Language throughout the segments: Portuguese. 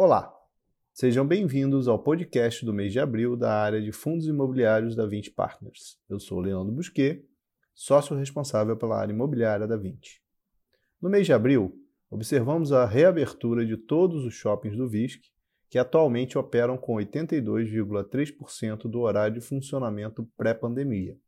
Olá, sejam bem-vindos ao podcast do mês de abril da área de fundos imobiliários da 20 Partners. Eu sou Leandro Busquet, sócio responsável pela área imobiliária da 20. No mês de abril, observamos a reabertura de todos os shoppings do VISC, que atualmente operam com 82,3% do horário de funcionamento pré-pandemia.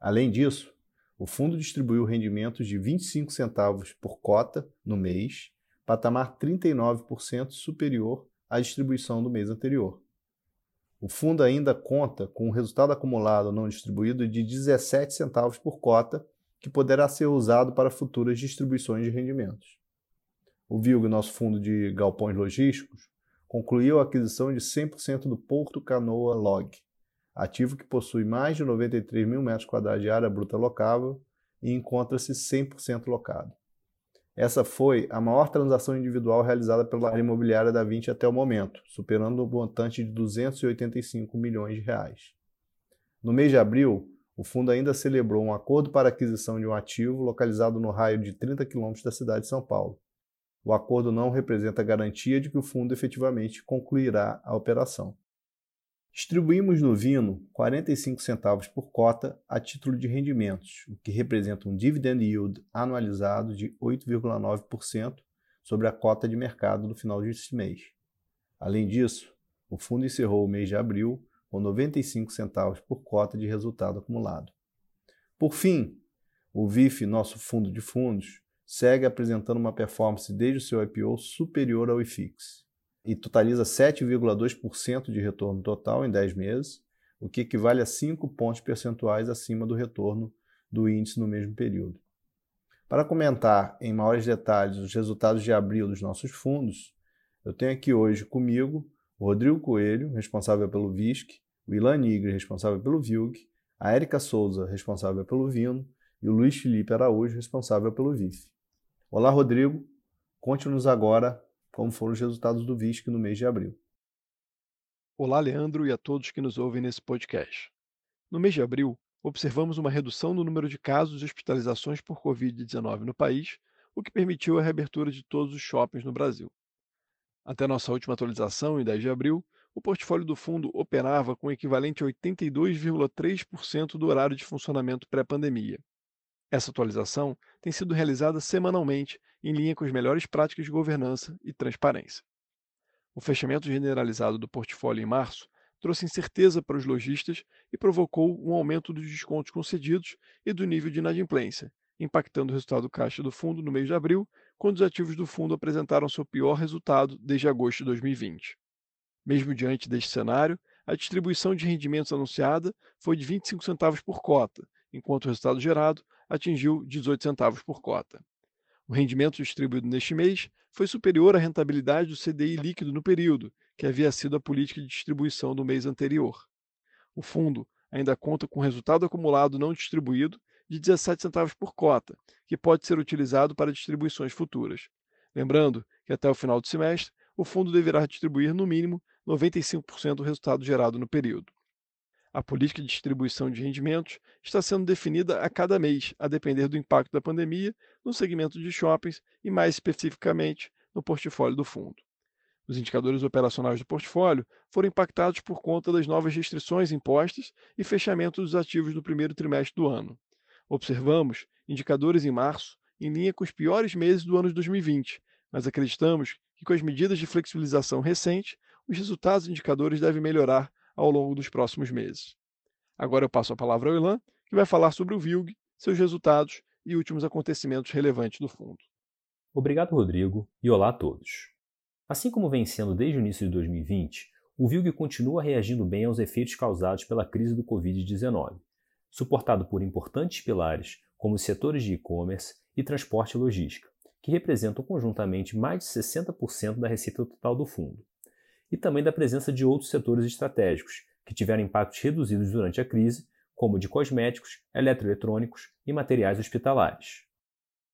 Além disso, o fundo distribuiu rendimentos de 25 centavos por cota no mês patamar 39% superior à distribuição do mês anterior. O fundo ainda conta com um resultado acumulado não distribuído de 17 centavos por cota, que poderá ser usado para futuras distribuições de rendimentos. O VILG, nosso fundo de galpões logísticos, concluiu a aquisição de 100% do Porto Canoa Log, ativo que possui mais de 93 mil metros quadrados de área bruta locável e encontra-se 100% locado. Essa foi a maior transação individual realizada pela área imobiliária da 20 até o momento, superando o montante de 285 milhões de reais. No mês de abril, o fundo ainda celebrou um acordo para aquisição de um ativo localizado no raio de 30 quilômetros da cidade de São Paulo. O acordo não representa garantia de que o fundo efetivamente concluirá a operação. Distribuímos no Vino 45 centavos por cota a título de rendimentos, o que representa um dividend yield anualizado de 8,9% sobre a cota de mercado no final deste mês. Além disso, o fundo encerrou o mês de abril com 95 centavos por cota de resultado acumulado. Por fim, o VIF, nosso fundo de fundos, segue apresentando uma performance desde o seu IPO superior ao IFIX e totaliza 7,2% de retorno total em 10 meses, o que equivale a 5 pontos percentuais acima do retorno do índice no mesmo período. Para comentar em maiores detalhes os resultados de abril dos nossos fundos, eu tenho aqui hoje comigo o Rodrigo Coelho, responsável pelo VISC, o Ilan Nigre, responsável pelo VILG, a Érica Souza, responsável pelo Vino, e o Luiz Felipe Araújo, responsável pelo VIF. Olá, Rodrigo. Conte-nos agora como foram os resultados do VISC no mês de abril. Olá, Leandro, e a todos que nos ouvem nesse podcast. No mês de abril, observamos uma redução no número de casos e hospitalizações por Covid-19 no país, o que permitiu a reabertura de todos os shoppings no Brasil. Até nossa última atualização, em 10 de abril, o portfólio do fundo operava com o equivalente a 82,3% do horário de funcionamento pré-pandemia. Essa atualização tem sido realizada semanalmente em linha com as melhores práticas de governança e transparência. O fechamento generalizado do portfólio em março trouxe incerteza para os lojistas e provocou um aumento dos descontos concedidos e do nível de inadimplência, impactando o resultado do caixa do fundo no mês de abril, quando os ativos do fundo apresentaram seu pior resultado desde agosto de 2020. Mesmo diante deste cenário, a distribuição de rendimentos anunciada foi de 25 centavos por cota, enquanto o resultado gerado atingiu 18 centavos por cota. O rendimento distribuído neste mês foi superior à rentabilidade do CDI líquido no período, que havia sido a política de distribuição do mês anterior. O fundo ainda conta com resultado acumulado não distribuído de 17 centavos por cota, que pode ser utilizado para distribuições futuras. Lembrando que até o final do semestre, o fundo deverá distribuir no mínimo 95% do resultado gerado no período. A política de distribuição de rendimentos está sendo definida a cada mês, a depender do impacto da pandemia no segmento de shoppings e, mais especificamente, no portfólio do fundo. Os indicadores operacionais do portfólio foram impactados por conta das novas restrições impostas e fechamento dos ativos no primeiro trimestre do ano. Observamos indicadores em março em linha com os piores meses do ano de 2020, mas acreditamos que com as medidas de flexibilização recente, os resultados dos indicadores devem melhorar ao longo dos próximos meses. Agora eu passo a palavra ao Ilan, que vai falar sobre o VILG, seus resultados e últimos acontecimentos relevantes do fundo. Obrigado, Rodrigo, e olá a todos. Assim como vem sendo desde o início de 2020, o VILG continua reagindo bem aos efeitos causados pela crise do Covid-19, suportado por importantes pilares como os setores de e-commerce e transporte e logística, que representam conjuntamente mais de 60% da receita total do fundo e também da presença de outros setores estratégicos, que tiveram impactos reduzidos durante a crise, como de cosméticos, eletroeletrônicos e materiais hospitalares.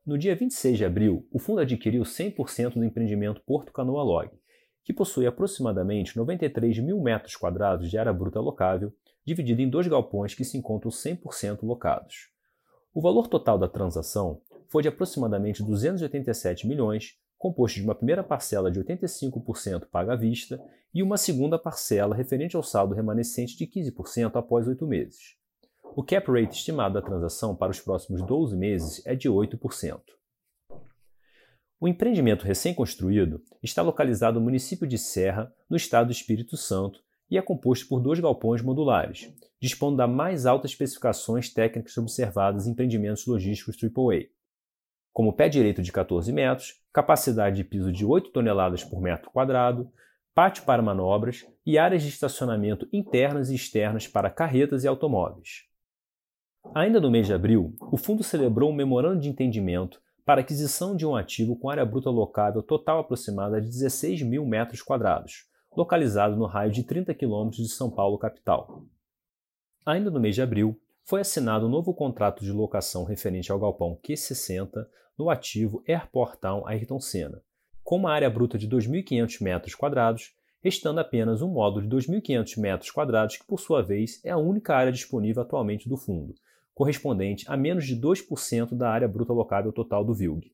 No dia 26 de abril, o fundo adquiriu 100% do empreendimento Porto Canoa Log, que possui aproximadamente 93 mil metros quadrados de área bruta locável, dividido em dois galpões que se encontram 100% locados. O valor total da transação foi de aproximadamente 287 milhões, composto de uma primeira parcela de 85% paga à vista e uma segunda parcela referente ao saldo remanescente de 15% após oito meses. O cap rate estimado da transação para os próximos 12 meses é de 8%. O empreendimento recém-construído está localizado no município de Serra, no estado do Espírito Santo, e é composto por dois galpões modulares, dispondo das mais altas especificações técnicas observadas em empreendimentos logísticos AAA. Como pé direito de 14 metros, capacidade de piso de 8 toneladas por metro quadrado, pátio para manobras e áreas de estacionamento internas e externas para carretas e automóveis. Ainda no mês de abril, o fundo celebrou um memorando de entendimento para aquisição de um ativo com área bruta locável total aproximada de 16 mil metros quadrados, localizado no raio de 30 quilômetros de São Paulo capital. Ainda no mês de abril, foi assinado um novo contrato de locação referente ao galpão Q60 no ativo Airport Town Ayrton Senna, com uma área bruta de 2.500 metros quadrados, restando apenas um módulo de 2.500 metros quadrados que, por sua vez, é a única área disponível atualmente do fundo, correspondente a menos de 2% da área bruta locável total do VILG.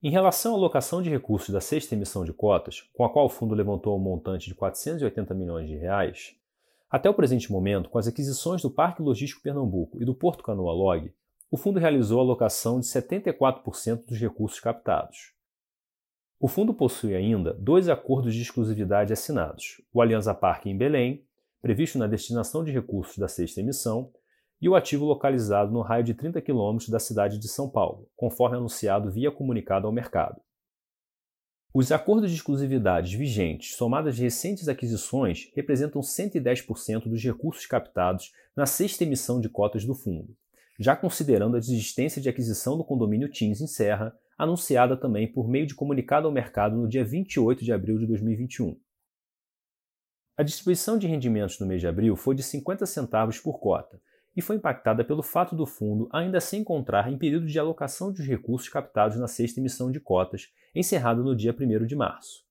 Em relação à alocação de recursos da sexta emissão de cotas, com a qual o fundo levantou um montante de 480 milhões de reais, até o presente momento, com as aquisições do Parque Logístico Pernambuco e do Porto Canoa Log, o fundo realizou a alocação de 74% dos recursos captados. O fundo possui ainda dois acordos de exclusividade assinados: o Aliança Parque em Belém, previsto na destinação de recursos da sexta emissão, e o ativo localizado no raio de 30 quilômetros da cidade de São Paulo, conforme anunciado via comunicado ao mercado. Os acordos de exclusividade vigentes, somados de recentes aquisições, representam 110% dos recursos captados na sexta emissão de cotas do fundo, já considerando a desistência de aquisição do condomínio Teams em Serra, anunciada também por meio de comunicado ao mercado no dia 28 de abril de 2021. A distribuição de rendimentos no mês de abril foi de 50 centavos por cota, e foi impactada pelo fato do fundo ainda se encontrar em período de alocação dos recursos captados na sexta emissão de cotas, encerrada no dia 1 de março.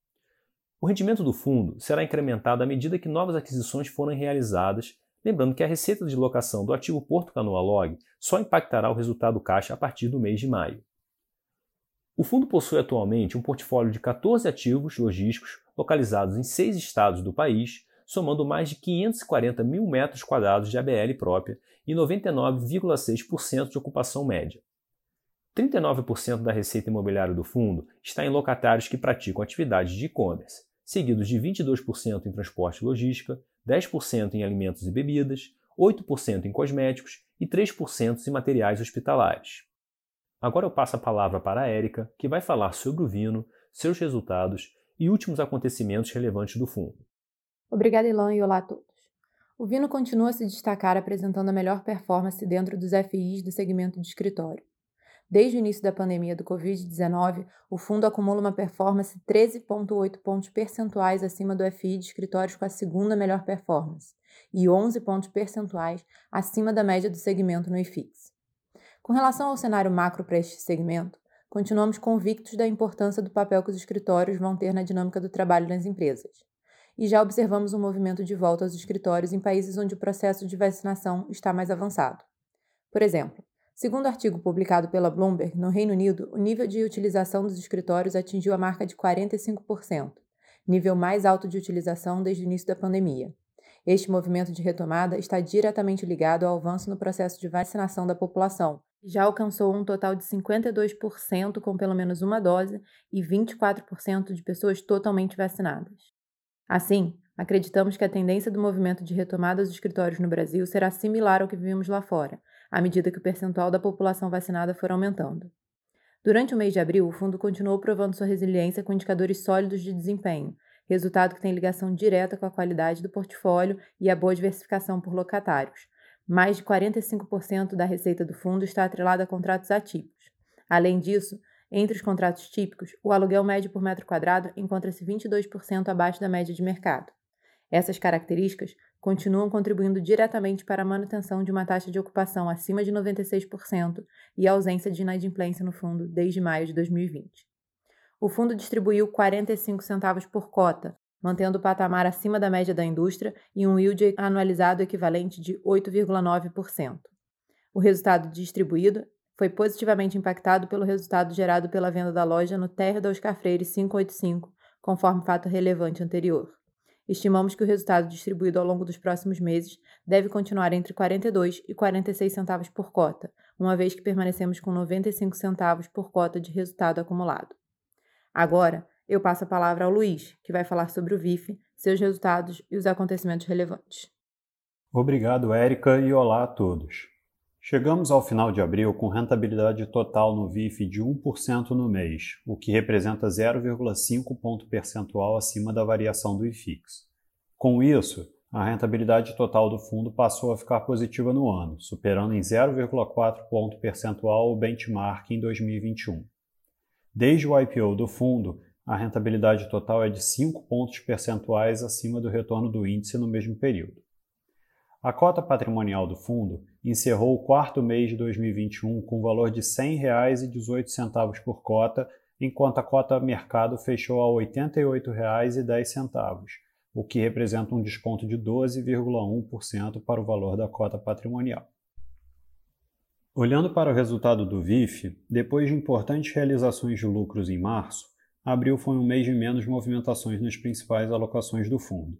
O rendimento do fundo será incrementado à medida que novas aquisições forem realizadas, lembrando que a receita de locação do ativo Porto Canoa Log só impactará o resultado caixa a partir do mês de maio. O fundo possui atualmente um portfólio de 14 ativos logísticos localizados em seis estados do país, somando mais de 540 mil metros quadrados de ABL própria e 99,6% de ocupação média. 39% da receita imobiliária do fundo está em locatários que praticam atividades de e-commerce, seguidos de 22% em transporte e logística, 10% em alimentos e bebidas, 8% em cosméticos e 3% em materiais hospitalares. Agora eu passo a palavra para a Érica, que vai falar sobre o Vino, seus resultados e últimos acontecimentos relevantes do fundo. Obrigada, Ilan, e olá a todos. O Vino continua a se destacar apresentando a melhor performance dentro dos FIs do segmento de escritório. Desde o início da pandemia do Covid-19, o fundo acumula uma performance 13,8 pontos percentuais acima do FI de escritórios com a segunda melhor performance e 11 pontos percentuais acima da média do segmento no IFIX. Com relação ao cenário macro para este segmento, continuamos convictos da importância do papel que os escritórios vão ter na dinâmica do trabalho nas empresas e já observamos um movimento de volta aos escritórios em países onde o processo de vacinação está mais avançado. Por exemplo, segundo artigo publicado pela Bloomberg, no Reino Unido, o nível de utilização dos escritórios atingiu a marca de 45%, nível mais alto de utilização desde o início da pandemia. Este movimento de retomada está diretamente ligado ao avanço no processo de vacinação da população, que já alcançou um total de 52% com pelo menos uma dose e 24% de pessoas totalmente vacinadas. Assim, acreditamos que a tendência do movimento de retomada dos escritórios no Brasil será similar ao que vimos lá fora, à medida que o percentual da população vacinada for aumentando. Durante o mês de abril, o fundo continuou provando sua resiliência com indicadores sólidos de desempenho, resultado que tem ligação direta com a qualidade do portfólio e a boa diversificação por locatários. Mais de 45% da receita do fundo está atrelada a contratos atípicos. Além disso, entre os contratos típicos, o aluguel médio por metro quadrado encontra-se 22% abaixo da média de mercado. Essas características continuam contribuindo diretamente para a manutenção de uma taxa de ocupação acima de 96% e ausência de inadimplência no fundo desde maio de 2020. O fundo distribuiu 45 centavos por cota, mantendo o patamar acima da média da indústria e um yield anualizado equivalente de 8,9%. O resultado distribuído foi positivamente impactado pelo resultado gerado pela venda da loja no térreo da Oscar Freire 585, conforme fato relevante anterior. Estimamos que o resultado distribuído ao longo dos próximos meses deve continuar entre 42 e 46 centavos por cota, uma vez que permanecemos com 95 centavos por cota de resultado acumulado. Agora, eu passo a palavra ao Luiz, que vai falar sobre o VIF, seus resultados e os acontecimentos relevantes. Obrigado, Érica, e olá a todos. Chegamos ao final de abril com rentabilidade total no VIF de 1% no mês, o que representa 0,5 ponto percentual acima da variação do IFIX. Com isso, a rentabilidade total do fundo passou a ficar positiva no ano, superando em 0,4 ponto percentual o benchmark em 2021. Desde o IPO do fundo, a rentabilidade total é de 5 pontos percentuais acima do retorno do índice no mesmo período. A cota patrimonial do fundo encerrou o quarto mês de 2021 com valor de R$ 100,18 por cota, enquanto a cota mercado fechou a R$ 88,10, o que representa um desconto de 12,1% para o valor da cota patrimonial. Olhando para o resultado do VIF, depois de importantes realizações de lucros em março, abril foi um mês de menos movimentações nas principais alocações do fundo.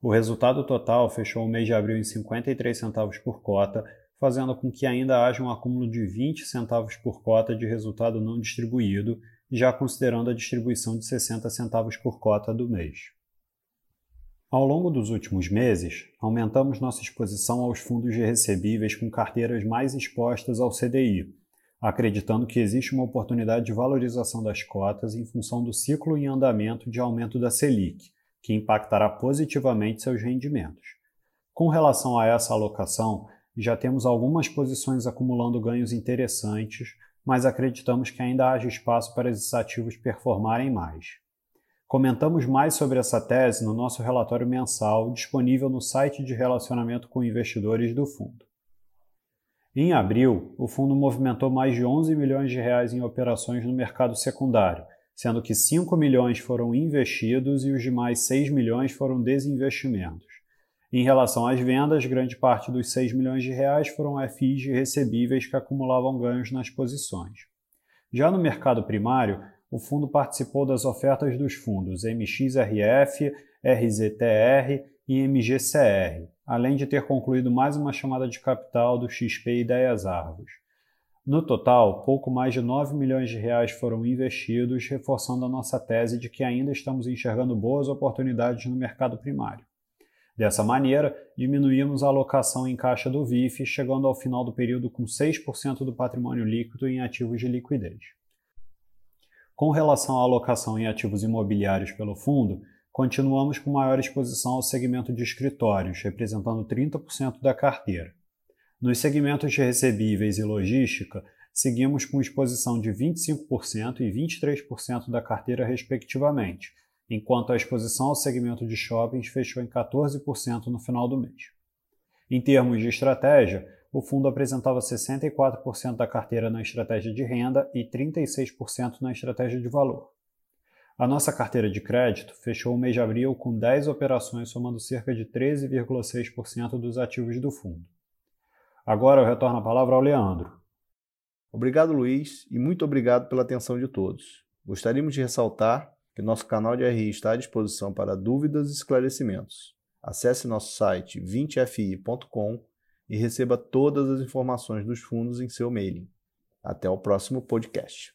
O resultado total fechou o mês de abril em 53 centavos por cota, fazendo com que ainda haja um acúmulo de 20 centavos por cota de resultado não distribuído, já considerando a distribuição de 60 centavos por cota do mês. Ao longo dos últimos meses, aumentamos nossa exposição aos fundos de recebíveis com carteiras mais expostas ao CDI, acreditando que existe uma oportunidade de valorização das cotas em função do ciclo em andamento de aumento da Selic, que impactará positivamente seus rendimentos. Com relação a essa alocação, já temos algumas posições acumulando ganhos interessantes, mas acreditamos que ainda haja espaço para esses ativos performarem mais. Comentamos mais sobre essa tese no nosso relatório mensal disponível no site de relacionamento com investidores do fundo. Em abril, o fundo movimentou mais de 11 milhões de reais em operações no mercado secundário, sendo que 5 milhões foram investidos e os demais 6 milhões foram desinvestimentos. Em relação às vendas, grande parte dos 6 milhões de reais foram FIs de recebíveis que acumulavam ganhos nas posições. Já no mercado primário, o fundo participou das ofertas dos fundos MXRF, RZTR e MGCR, além de ter concluído mais uma chamada de capital do XP Ideias Argos. No total, pouco mais de 9 milhões de reais foram investidos, reforçando a nossa tese de que ainda estamos enxergando boas oportunidades no mercado primário. Dessa maneira, diminuímos a alocação em caixa do VIF, chegando ao final do período com 6% do patrimônio líquido em ativos de liquidez. Com relação à alocação em ativos imobiliários pelo fundo, continuamos com maior exposição ao segmento de escritórios, representando 30% da carteira. Nos segmentos de recebíveis e logística, seguimos com exposição de 25% e 23% da carteira, respectivamente, enquanto a exposição ao segmento de shoppings fechou em 14% no final do mês. Em termos de estratégia, o fundo apresentava 64% da carteira na estratégia de renda e 36% na estratégia de valor. A nossa carteira de crédito fechou o mês de abril com 10 operações, somando cerca de 13,6% dos ativos do fundo. Agora eu retorno a palavra ao Leandro. Obrigado, Luiz, e muito obrigado pela atenção de todos. Gostaríamos de ressaltar que nosso canal de RI está à disposição para dúvidas e esclarecimentos. Acesse nosso site 20fi.com e receba todas as informações dos fundos em seu mailing. Até o próximo podcast.